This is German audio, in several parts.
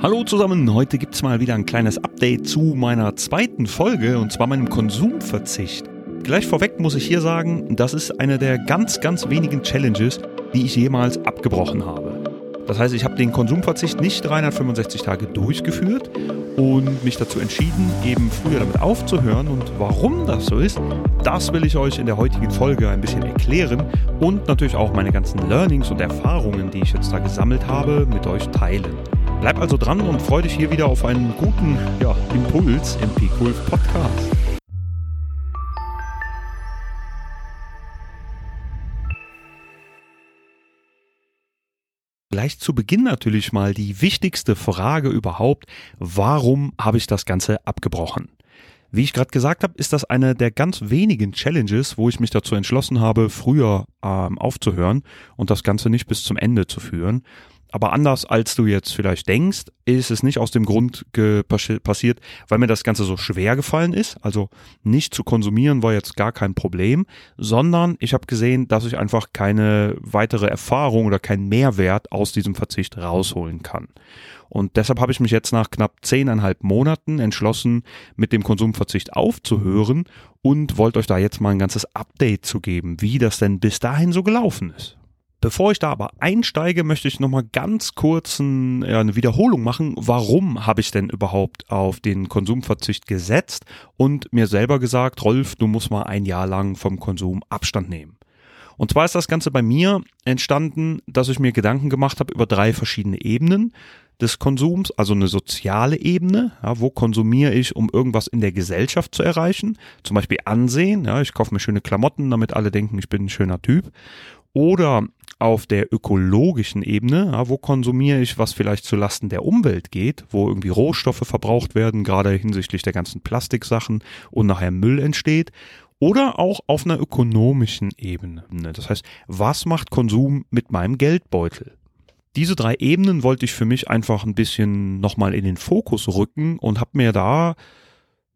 Hallo zusammen, heute gibt es mal wieder ein kleines Update zu meiner zweiten Folge und zwar meinem Konsumverzicht. Gleich vorweg muss ich hier sagen, das ist eine der ganz, ganz wenigen Challenges, die ich jemals abgebrochen habe. Das heißt, ich habe den Konsumverzicht nicht 365 Tage durchgeführt und mich dazu entschieden, eben früher damit aufzuhören. Und warum das so ist, das will ich euch in der heutigen Folge ein bisschen erklären und natürlich auch meine ganzen Learnings und Erfahrungen, die ich jetzt da gesammelt habe, mit euch teilen. Bleib also dran und freu dich hier wieder auf einen guten ja, Impuls im Wolf Podcast. Gleich zu Beginn natürlich mal die wichtigste Frage überhaupt, warum habe ich das Ganze abgebrochen? Wie ich gerade gesagt habe, ist das eine der ganz wenigen Challenges, wo ich mich dazu entschlossen habe, früher ähm, aufzuhören und das Ganze nicht bis zum Ende zu führen. Aber anders als du jetzt vielleicht denkst, ist es nicht aus dem Grund passiert, weil mir das Ganze so schwer gefallen ist. Also nicht zu konsumieren war jetzt gar kein Problem, sondern ich habe gesehen, dass ich einfach keine weitere Erfahrung oder keinen Mehrwert aus diesem Verzicht rausholen kann. Und deshalb habe ich mich jetzt nach knapp zehneinhalb Monaten entschlossen, mit dem Konsumverzicht aufzuhören und wollte euch da jetzt mal ein ganzes Update zu geben, wie das denn bis dahin so gelaufen ist. Bevor ich da aber einsteige, möchte ich nochmal ganz kurz ein, ja, eine Wiederholung machen. Warum habe ich denn überhaupt auf den Konsumverzicht gesetzt und mir selber gesagt, Rolf, du musst mal ein Jahr lang vom Konsum Abstand nehmen? Und zwar ist das Ganze bei mir entstanden, dass ich mir Gedanken gemacht habe über drei verschiedene Ebenen des Konsums, also eine soziale Ebene, ja, wo konsumiere ich, um irgendwas in der Gesellschaft zu erreichen, zum Beispiel Ansehen, ja, ich kaufe mir schöne Klamotten, damit alle denken, ich bin ein schöner Typ, oder auf der ökologischen Ebene, ja, wo konsumiere ich, was vielleicht zu Lasten der Umwelt geht, wo irgendwie Rohstoffe verbraucht werden, gerade hinsichtlich der ganzen Plastiksachen und nachher Müll entsteht. Oder auch auf einer ökonomischen Ebene. Das heißt, was macht Konsum mit meinem Geldbeutel? Diese drei Ebenen wollte ich für mich einfach ein bisschen nochmal in den Fokus rücken und habe mir da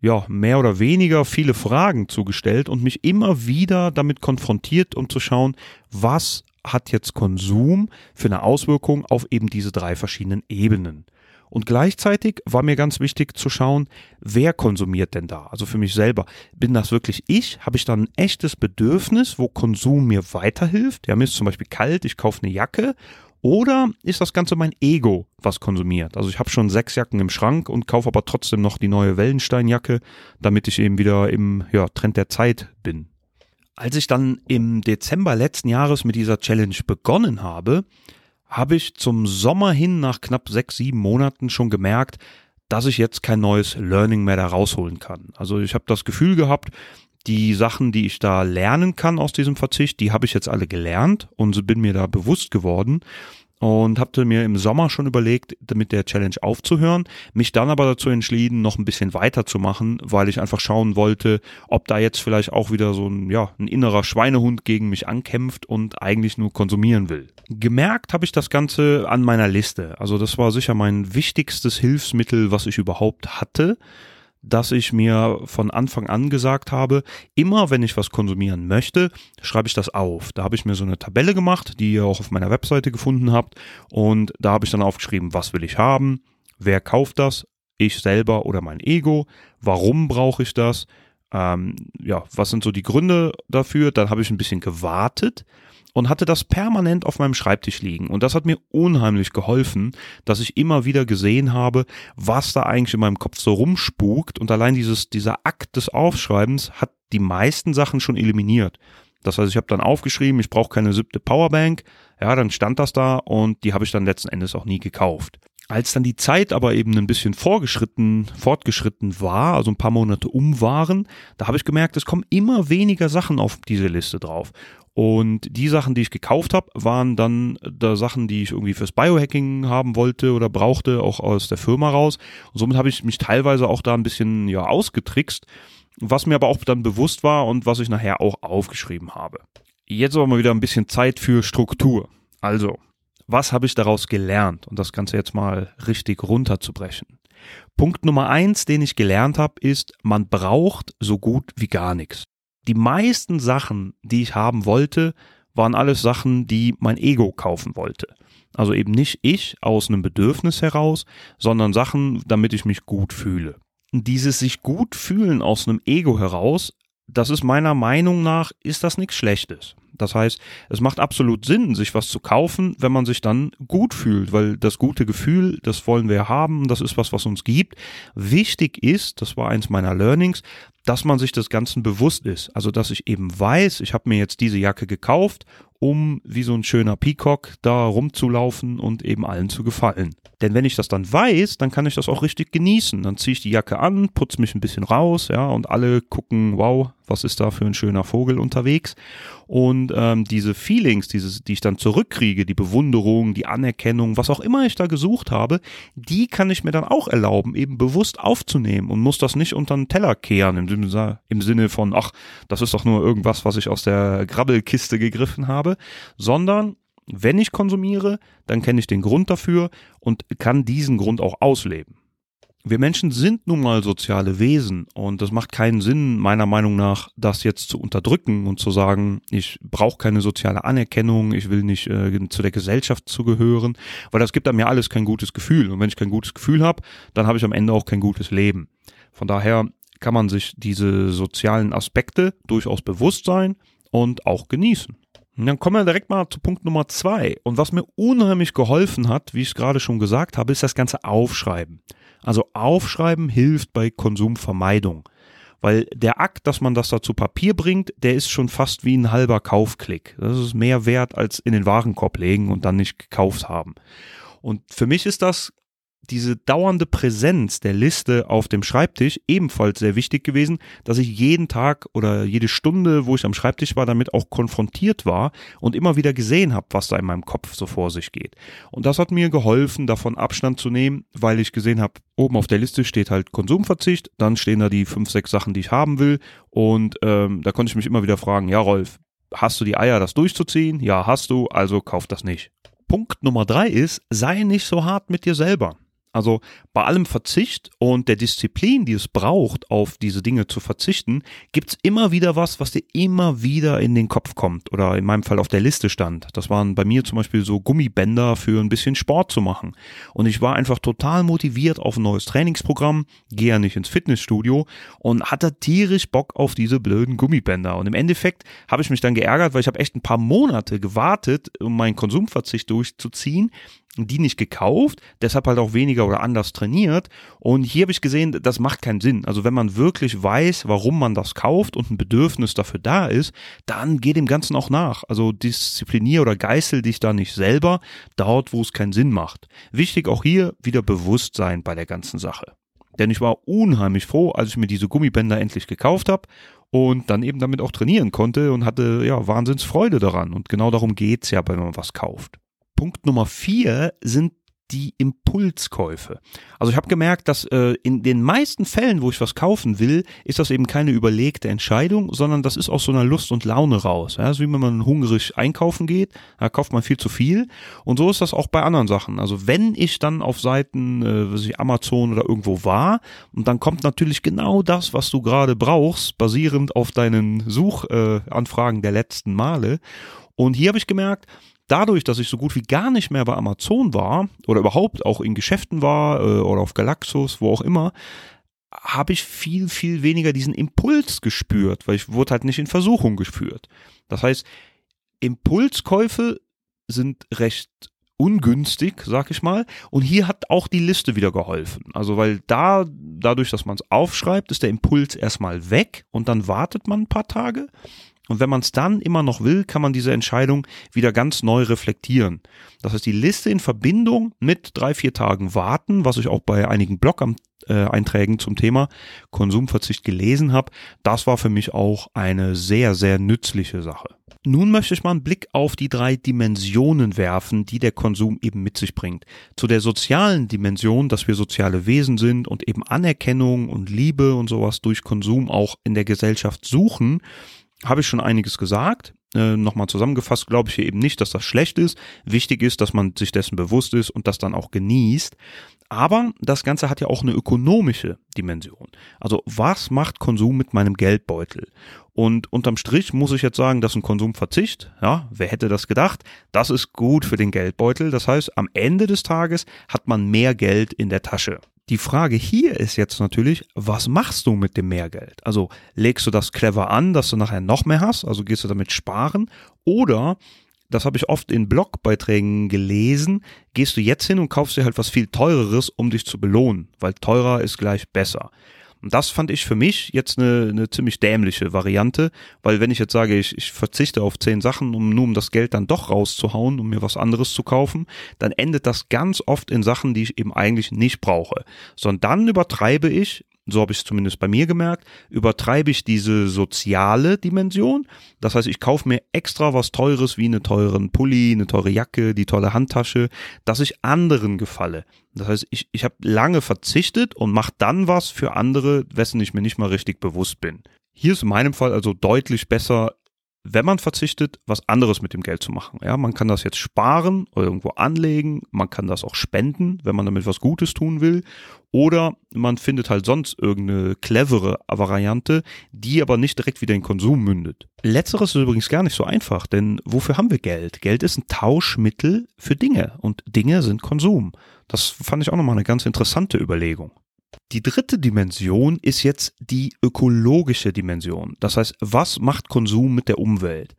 ja, mehr oder weniger viele Fragen zugestellt und mich immer wieder damit konfrontiert, um zu schauen, was hat jetzt Konsum für eine Auswirkung auf eben diese drei verschiedenen Ebenen. Und gleichzeitig war mir ganz wichtig zu schauen, wer konsumiert denn da? Also für mich selber. Bin das wirklich ich? Habe ich dann ein echtes Bedürfnis, wo Konsum mir weiterhilft? Ja, mir ist zum Beispiel kalt, ich kaufe eine Jacke. Oder ist das Ganze mein Ego, was konsumiert? Also ich habe schon sechs Jacken im Schrank und kaufe aber trotzdem noch die neue Wellensteinjacke, damit ich eben wieder im ja, Trend der Zeit bin. Als ich dann im Dezember letzten Jahres mit dieser Challenge begonnen habe, habe ich zum Sommer hin nach knapp sechs, sieben Monaten schon gemerkt, dass ich jetzt kein neues Learning mehr da rausholen kann. Also ich habe das Gefühl gehabt, die Sachen, die ich da lernen kann aus diesem Verzicht, die habe ich jetzt alle gelernt und bin mir da bewusst geworden und hatte mir im Sommer schon überlegt, mit der Challenge aufzuhören, mich dann aber dazu entschieden, noch ein bisschen weiterzumachen, weil ich einfach schauen wollte, ob da jetzt vielleicht auch wieder so ein, ja, ein innerer Schweinehund gegen mich ankämpft und eigentlich nur konsumieren will. Gemerkt habe ich das Ganze an meiner Liste. Also das war sicher mein wichtigstes Hilfsmittel, was ich überhaupt hatte dass ich mir von Anfang an gesagt habe, immer wenn ich was konsumieren möchte, schreibe ich das auf. Da habe ich mir so eine Tabelle gemacht, die ihr auch auf meiner Webseite gefunden habt. Und da habe ich dann aufgeschrieben, was will ich haben, wer kauft das, ich selber oder mein Ego, warum brauche ich das, ähm, ja, was sind so die Gründe dafür. Dann habe ich ein bisschen gewartet und hatte das permanent auf meinem Schreibtisch liegen. Und das hat mir unheimlich geholfen, dass ich immer wieder gesehen habe, was da eigentlich in meinem Kopf so rumspukt. Und allein dieses, dieser Akt des Aufschreibens hat die meisten Sachen schon eliminiert. Das heißt, ich habe dann aufgeschrieben, ich brauche keine siebte Powerbank. Ja, dann stand das da und die habe ich dann letzten Endes auch nie gekauft. Als dann die Zeit aber eben ein bisschen vorgeschritten, fortgeschritten war, also ein paar Monate um waren, da habe ich gemerkt, es kommen immer weniger Sachen auf diese Liste drauf. Und die Sachen, die ich gekauft habe, waren dann da Sachen, die ich irgendwie fürs Biohacking haben wollte oder brauchte, auch aus der Firma raus. Und somit habe ich mich teilweise auch da ein bisschen ja ausgetrickst, was mir aber auch dann bewusst war und was ich nachher auch aufgeschrieben habe. Jetzt aber mal wieder ein bisschen Zeit für Struktur. Also, was habe ich daraus gelernt? Und das Ganze jetzt mal richtig runterzubrechen. Punkt Nummer eins, den ich gelernt habe, ist, man braucht so gut wie gar nichts die meisten Sachen, die ich haben wollte, waren alles Sachen, die mein Ego kaufen wollte. Also eben nicht ich aus einem Bedürfnis heraus, sondern Sachen, damit ich mich gut fühle. Dieses sich gut fühlen aus einem Ego heraus, das ist meiner Meinung nach, ist das nichts Schlechtes. Das heißt, es macht absolut Sinn, sich was zu kaufen, wenn man sich dann gut fühlt, weil das gute Gefühl, das wollen wir haben, das ist was, was uns gibt. Wichtig ist, das war eins meiner Learnings, dass man sich des Ganzen bewusst ist. Also, dass ich eben weiß, ich habe mir jetzt diese Jacke gekauft, um wie so ein schöner Peacock da rumzulaufen und eben allen zu gefallen. Denn wenn ich das dann weiß, dann kann ich das auch richtig genießen. Dann ziehe ich die Jacke an, putze mich ein bisschen raus, ja, und alle gucken, wow, was ist da für ein schöner Vogel unterwegs. Und ähm, diese Feelings, dieses, die ich dann zurückkriege, die Bewunderung, die Anerkennung, was auch immer ich da gesucht habe, die kann ich mir dann auch erlauben, eben bewusst aufzunehmen und muss das nicht unter den Teller kehren, im, im Sinne von, ach, das ist doch nur irgendwas, was ich aus der Grabbelkiste gegriffen habe, sondern wenn ich konsumiere, dann kenne ich den Grund dafür und kann diesen Grund auch ausleben. Wir Menschen sind nun mal soziale Wesen und es macht keinen Sinn, meiner Meinung nach, das jetzt zu unterdrücken und zu sagen, ich brauche keine soziale Anerkennung, ich will nicht äh, zu der Gesellschaft zugehören, weil das gibt einem ja alles kein gutes Gefühl. Und wenn ich kein gutes Gefühl habe, dann habe ich am Ende auch kein gutes Leben. Von daher kann man sich diese sozialen Aspekte durchaus bewusst sein und auch genießen. Und dann kommen wir direkt mal zu Punkt Nummer zwei. Und was mir unheimlich geholfen hat, wie ich es gerade schon gesagt habe, ist das ganze Aufschreiben. Also Aufschreiben hilft bei Konsumvermeidung. Weil der Akt, dass man das da zu Papier bringt, der ist schon fast wie ein halber Kaufklick. Das ist mehr wert als in den Warenkorb legen und dann nicht gekauft haben. Und für mich ist das diese dauernde Präsenz der Liste auf dem Schreibtisch ebenfalls sehr wichtig gewesen, dass ich jeden Tag oder jede Stunde, wo ich am Schreibtisch war, damit auch konfrontiert war und immer wieder gesehen habe, was da in meinem Kopf so vor sich geht. Und das hat mir geholfen, davon Abstand zu nehmen, weil ich gesehen habe, oben auf der Liste steht halt Konsumverzicht, dann stehen da die fünf, sechs Sachen, die ich haben will und ähm, da konnte ich mich immer wieder fragen, ja Rolf, hast du die Eier, das durchzuziehen? Ja, hast du, also kauf das nicht. Punkt Nummer drei ist, sei nicht so hart mit dir selber. Also bei allem Verzicht und der Disziplin, die es braucht, auf diese Dinge zu verzichten, gibt's immer wieder was, was dir immer wieder in den Kopf kommt oder in meinem Fall auf der Liste stand. Das waren bei mir zum Beispiel so Gummibänder für ein bisschen Sport zu machen. Und ich war einfach total motiviert auf ein neues Trainingsprogramm, gehe ja nicht ins Fitnessstudio und hatte tierisch Bock auf diese blöden Gummibänder. Und im Endeffekt habe ich mich dann geärgert, weil ich habe echt ein paar Monate gewartet, um meinen Konsumverzicht durchzuziehen die nicht gekauft, deshalb halt auch weniger oder anders trainiert. Und hier habe ich gesehen, das macht keinen Sinn. Also wenn man wirklich weiß, warum man das kauft und ein Bedürfnis dafür da ist, dann geht dem Ganzen auch nach. Also disziplinier oder geißel dich da nicht selber, dort, wo es keinen Sinn macht. Wichtig auch hier wieder Bewusstsein bei der ganzen Sache. Denn ich war unheimlich froh, als ich mir diese Gummibänder endlich gekauft habe und dann eben damit auch trainieren konnte und hatte ja Wahnsinnsfreude daran. Und genau darum geht's ja, wenn man was kauft. Punkt Nummer vier sind die Impulskäufe. Also ich habe gemerkt, dass äh, in den meisten Fällen, wo ich was kaufen will, ist das eben keine überlegte Entscheidung, sondern das ist aus so einer Lust und Laune raus. Ja, so wie wenn man hungrig einkaufen geht, da kauft man viel zu viel. Und so ist das auch bei anderen Sachen. Also wenn ich dann auf Seiten, äh, was ich Amazon oder irgendwo war, und dann kommt natürlich genau das, was du gerade brauchst, basierend auf deinen Suchanfragen äh, der letzten Male. Und hier habe ich gemerkt, dadurch, dass ich so gut wie gar nicht mehr bei Amazon war oder überhaupt auch in Geschäften war äh, oder auf Galaxus, wo auch immer, habe ich viel, viel weniger diesen Impuls gespürt, weil ich wurde halt nicht in Versuchung geführt. Das heißt, Impulskäufe sind recht ungünstig, sag ich mal. Und hier hat auch die Liste wieder geholfen. Also weil da, dadurch, dass man es aufschreibt, ist der Impuls erstmal weg und dann wartet man ein paar Tage und wenn man es dann immer noch will, kann man diese Entscheidung wieder ganz neu reflektieren. Das heißt, die Liste in Verbindung mit drei, vier Tagen warten, was ich auch bei einigen Blog-Einträgen zum Thema Konsumverzicht gelesen habe, das war für mich auch eine sehr, sehr nützliche Sache. Nun möchte ich mal einen Blick auf die drei Dimensionen werfen, die der Konsum eben mit sich bringt. Zu der sozialen Dimension, dass wir soziale Wesen sind und eben Anerkennung und Liebe und sowas durch Konsum auch in der Gesellschaft suchen, habe ich schon einiges gesagt. Äh, Nochmal zusammengefasst, glaube ich hier eben nicht, dass das schlecht ist. Wichtig ist, dass man sich dessen bewusst ist und das dann auch genießt. Aber das Ganze hat ja auch eine ökonomische Dimension. Also was macht Konsum mit meinem Geldbeutel? Und unterm Strich muss ich jetzt sagen, dass ein Konsumverzicht, ja, wer hätte das gedacht, das ist gut für den Geldbeutel. Das heißt, am Ende des Tages hat man mehr Geld in der Tasche. Die Frage hier ist jetzt natürlich, was machst du mit dem Mehrgeld? Also legst du das clever an, dass du nachher noch mehr hast? Also gehst du damit sparen? Oder das habe ich oft in Blogbeiträgen gelesen, gehst du jetzt hin und kaufst dir halt was viel teureres, um dich zu belohnen, weil teurer ist gleich besser. Und das fand ich für mich jetzt eine, eine ziemlich dämliche Variante, weil wenn ich jetzt sage, ich, ich verzichte auf zehn Sachen, um nur um das Geld dann doch rauszuhauen, um mir was anderes zu kaufen, dann endet das ganz oft in Sachen, die ich eben eigentlich nicht brauche. Sondern dann übertreibe ich so habe ich es zumindest bei mir gemerkt, übertreibe ich diese soziale Dimension. Das heißt, ich kaufe mir extra was Teures wie eine teuren Pulli, eine teure Jacke, die tolle Handtasche, dass ich anderen gefalle. Das heißt, ich, ich habe lange verzichtet und mache dann was für andere, wessen ich mir nicht mal richtig bewusst bin. Hier ist in meinem Fall also deutlich besser, wenn man verzichtet, was anderes mit dem Geld zu machen. Ja, man kann das jetzt sparen oder irgendwo anlegen, man kann das auch spenden, wenn man damit was Gutes tun will, oder man findet halt sonst irgendeine clevere Variante, die aber nicht direkt wieder in Konsum mündet. Letzteres ist übrigens gar nicht so einfach, denn wofür haben wir Geld? Geld ist ein Tauschmittel für Dinge und Dinge sind Konsum. Das fand ich auch nochmal eine ganz interessante Überlegung. Die dritte Dimension ist jetzt die ökologische Dimension. Das heißt, was macht Konsum mit der Umwelt?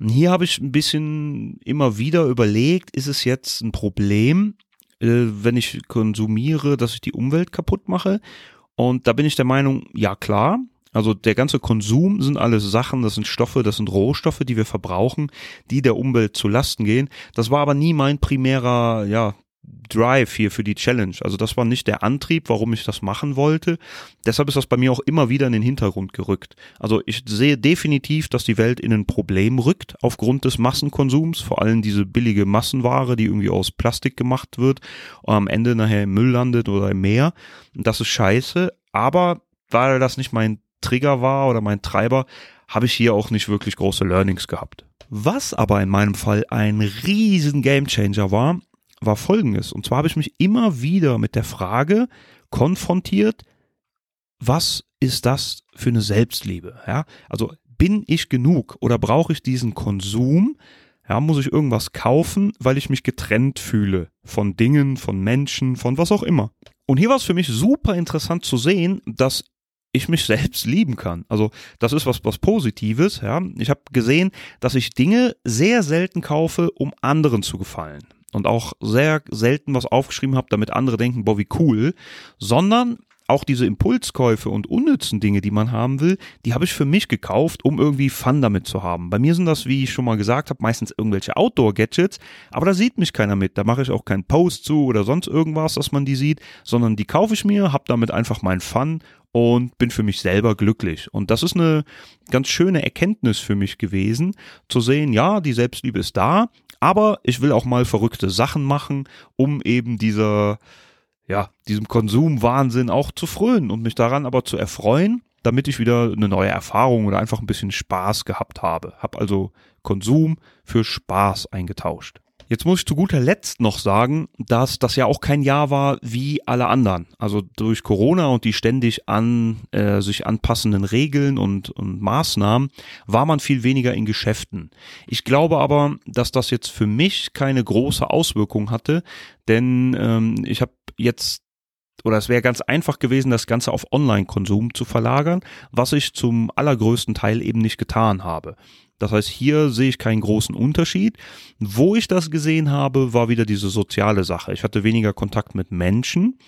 Und hier habe ich ein bisschen immer wieder überlegt, ist es jetzt ein Problem, äh, wenn ich konsumiere, dass ich die Umwelt kaputt mache? Und da bin ich der Meinung, ja klar. Also der ganze Konsum sind alles Sachen, das sind Stoffe, das sind Rohstoffe, die wir verbrauchen, die der Umwelt zu Lasten gehen. Das war aber nie mein primärer, ja, Drive hier für die Challenge. Also das war nicht der Antrieb, warum ich das machen wollte. Deshalb ist das bei mir auch immer wieder in den Hintergrund gerückt. Also ich sehe definitiv, dass die Welt in ein Problem rückt aufgrund des Massenkonsums, vor allem diese billige Massenware, die irgendwie aus Plastik gemacht wird und am Ende nachher im Müll landet oder im Meer. Das ist scheiße, aber weil das nicht mein Trigger war oder mein Treiber, habe ich hier auch nicht wirklich große Learnings gehabt. Was aber in meinem Fall ein riesen Gamechanger war, war folgendes. Und zwar habe ich mich immer wieder mit der Frage konfrontiert, was ist das für eine Selbstliebe? Ja, also bin ich genug oder brauche ich diesen Konsum? Ja, muss ich irgendwas kaufen, weil ich mich getrennt fühle von Dingen, von Menschen, von was auch immer. Und hier war es für mich super interessant zu sehen, dass ich mich selbst lieben kann. Also das ist was was Positives. Ja, ich habe gesehen, dass ich Dinge sehr selten kaufe, um anderen zu gefallen und auch sehr selten was aufgeschrieben habe, damit andere denken, boah, wie cool, sondern auch diese Impulskäufe und unnützen Dinge, die man haben will, die habe ich für mich gekauft, um irgendwie Fun damit zu haben. Bei mir sind das, wie ich schon mal gesagt habe, meistens irgendwelche Outdoor-Gadgets, aber da sieht mich keiner mit. Da mache ich auch keinen Post zu oder sonst irgendwas, dass man die sieht, sondern die kaufe ich mir, habe damit einfach meinen Fun und bin für mich selber glücklich. Und das ist eine ganz schöne Erkenntnis für mich gewesen, zu sehen, ja, die Selbstliebe ist da, aber ich will auch mal verrückte Sachen machen, um eben dieser, ja, diesem Konsumwahnsinn auch zu frönen und mich daran aber zu erfreuen, damit ich wieder eine neue Erfahrung oder einfach ein bisschen Spaß gehabt habe. Hab also Konsum für Spaß eingetauscht. Jetzt muss ich zu guter Letzt noch sagen, dass das ja auch kein Jahr war wie alle anderen. Also durch Corona und die ständig an äh, sich anpassenden Regeln und, und Maßnahmen war man viel weniger in Geschäften. Ich glaube aber, dass das jetzt für mich keine große Auswirkung hatte, denn ähm, ich habe jetzt oder es wäre ganz einfach gewesen, das Ganze auf Online-Konsum zu verlagern, was ich zum allergrößten Teil eben nicht getan habe. Das heißt, hier sehe ich keinen großen Unterschied. Wo ich das gesehen habe, war wieder diese soziale Sache. Ich hatte weniger Kontakt mit Menschen,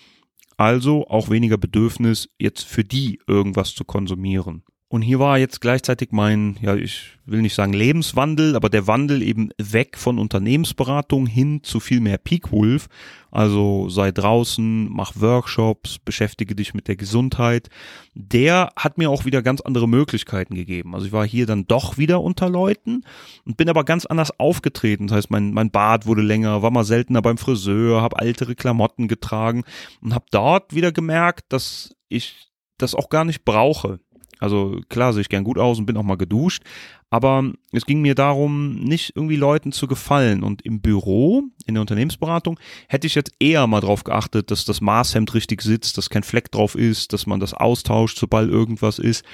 also auch weniger Bedürfnis, jetzt für die irgendwas zu konsumieren. Und hier war jetzt gleichzeitig mein, ja, ich will nicht sagen Lebenswandel, aber der Wandel eben weg von Unternehmensberatung hin zu viel mehr Peak Wolf. Also sei draußen, mach Workshops, beschäftige dich mit der Gesundheit. Der hat mir auch wieder ganz andere Möglichkeiten gegeben. Also ich war hier dann doch wieder unter Leuten und bin aber ganz anders aufgetreten. Das heißt, mein, mein Bart wurde länger, war mal seltener beim Friseur, habe ältere Klamotten getragen und habe dort wieder gemerkt, dass ich das auch gar nicht brauche Also klar sehe ich gern gut aus und bin auch mal geduscht, aber es ging mir darum, nicht irgendwie Leuten zu gefallen. Und im Büro, in der Unternehmensberatung, hätte ich jetzt eher mal drauf geachtet, dass das Maßhemd richtig sitzt, dass kein Fleck drauf ist, dass man das austauscht, sobald irgendwas ist.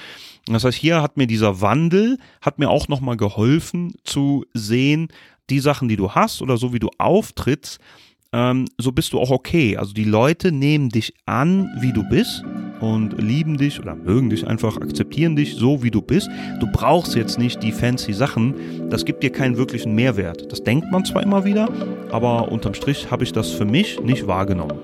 Das heißt, hier hat mir dieser Wandel, hat mir auch nochmal geholfen zu sehen, die Sachen, die du hast oder so wie du auftrittst, ähm, so bist du auch okay. Also die Leute nehmen dich an, wie du bist und lieben dich oder mögen dich einfach, akzeptieren dich so, wie du bist. Du brauchst jetzt nicht die fancy Sachen. Das gibt dir keinen wirklichen Mehrwert. Das denkt man zwar immer wieder, aber unterm Strich habe ich das für mich nicht wahrgenommen.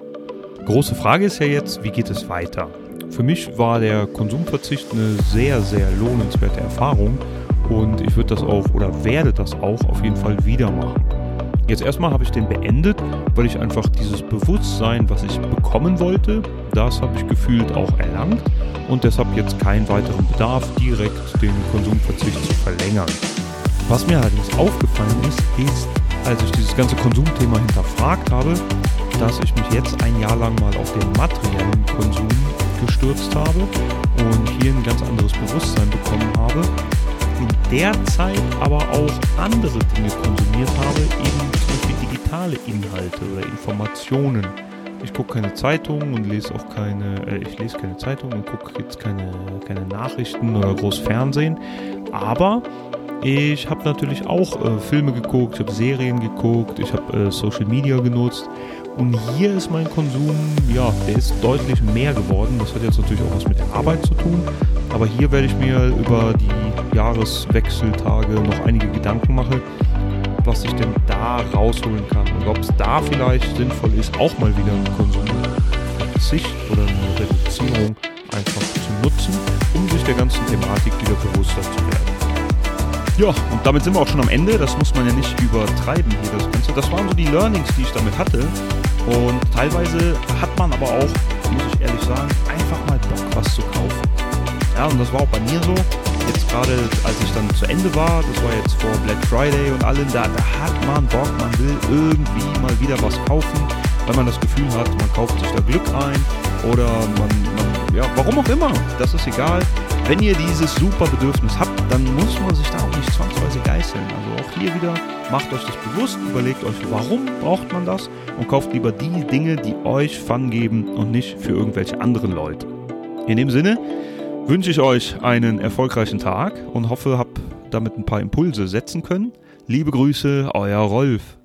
Große Frage ist ja jetzt, wie geht es weiter? Für mich war der Konsumverzicht eine sehr, sehr lohnenswerte Erfahrung und ich würde das auch oder werde das auch auf jeden Fall wieder machen. Jetzt erstmal habe ich den beendet, weil ich einfach dieses Bewusstsein, was ich bekommen wollte, das habe ich gefühlt auch erlangt und deshalb jetzt keinen weiteren Bedarf, direkt den Konsumverzicht zu verlängern. Was mir allerdings aufgefallen ist, ist, als ich dieses ganze Konsumthema hinterfragt habe, dass ich mich jetzt ein Jahr lang mal auf den materiellen Konsum gestürzt habe und hier ein ganz anderes Bewusstsein bekommen habe in der Zeit aber auch andere Dinge konsumiert habe, eben zum Beispiel digitale Inhalte oder Informationen. Ich gucke keine Zeitung und lese auch keine, äh, ich lese keine Zeitung und gucke jetzt keine, keine Nachrichten oder groß Fernsehen. Aber ich habe natürlich auch äh, Filme geguckt, ich habe Serien geguckt, ich habe äh, Social Media genutzt. Und hier ist mein Konsum, ja, der ist deutlich mehr geworden. Das hat jetzt natürlich auch was mit der Arbeit zu tun. Aber hier werde ich mir über die Jahreswechseltage noch einige Gedanken machen, was ich denn da rausholen kann und ob es da vielleicht sinnvoll ist, auch mal wieder einen Konsumverzicht oder eine Reduzierung einfach zu nutzen, um sich der ganzen Thematik wieder bewusster zu werden. Ja, und damit sind wir auch schon am Ende. Das muss man ja nicht übertreiben hier, das Ganze. Das waren so die Learnings, die ich damit hatte. Und teilweise hat man aber auch, muss ich ehrlich sagen, einfach mal Bock, was zu kaufen. Ja, und das war auch bei mir so. Jetzt gerade, als ich dann zu Ende war, das war jetzt vor Black Friday und allem, da, da hat man Bock, man will irgendwie mal wieder was kaufen, weil man das Gefühl hat, man kauft sich da Glück ein oder man, man ja, warum auch immer, das ist egal. Wenn ihr dieses super Bedürfnis habt, dann muss man sich da auch nicht zwangsweise geißeln. Also auch hier wieder, macht euch das bewusst, überlegt euch, warum braucht man das und kauft lieber die Dinge, die euch Fun geben und nicht für irgendwelche anderen Leute. In dem Sinne, wünsche ich euch einen erfolgreichen Tag und hoffe, habt damit ein paar Impulse setzen können. Liebe Grüße, euer Rolf.